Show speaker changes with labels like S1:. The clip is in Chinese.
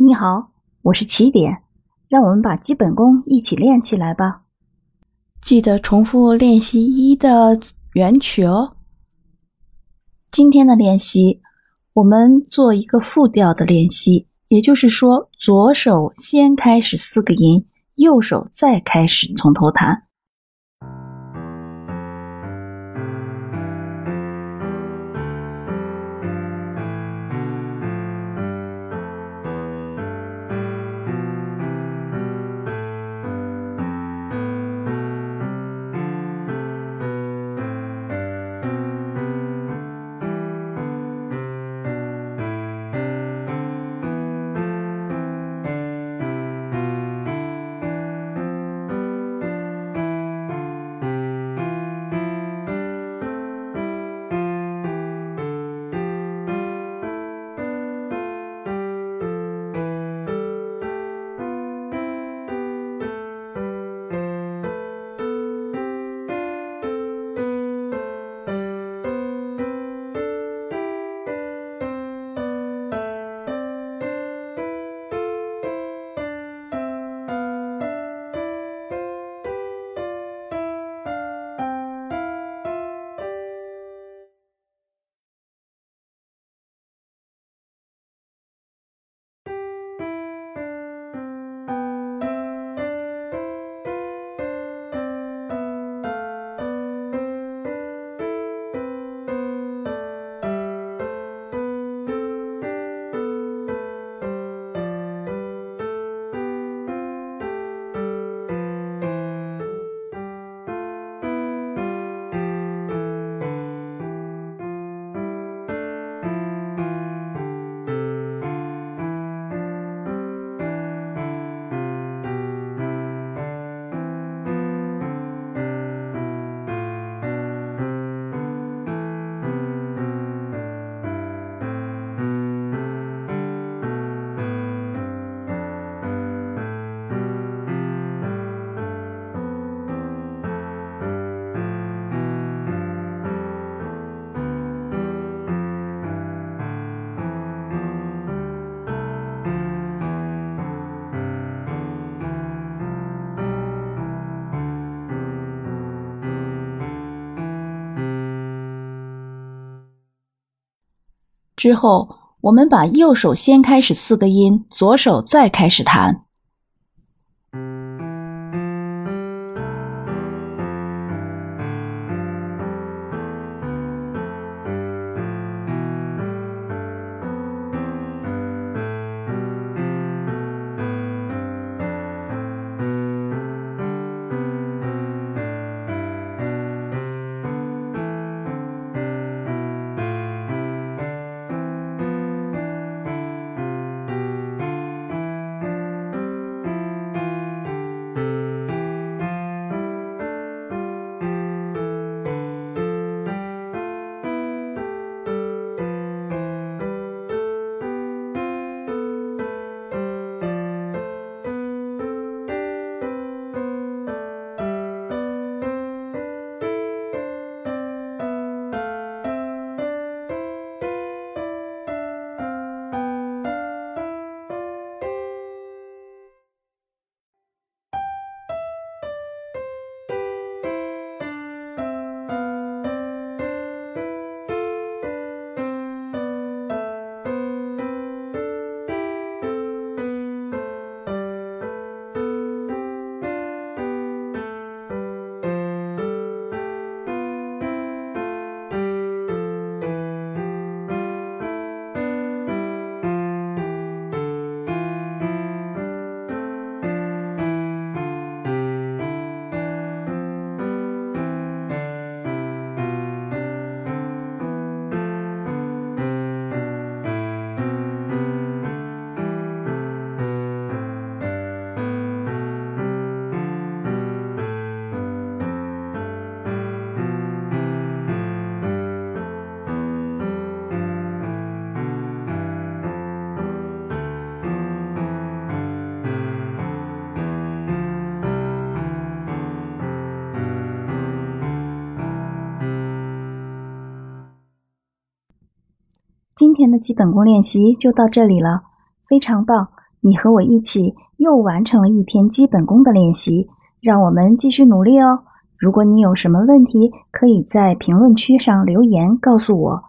S1: 你好，我是起点，让我们把基本功一起练起来吧。记得重复练习一的原曲哦。今天的练习，我们做一个复调的练习，也就是说，左手先开始四个音，右手再开始从头弹。之后，我们把右手先开始四个音，左手再开始弹。今天的基本功练习就到这里了，非常棒！你和我一起又完成了一天基本功的练习，让我们继续努力哦。如果你有什么问题，可以在评论区上留言告诉我。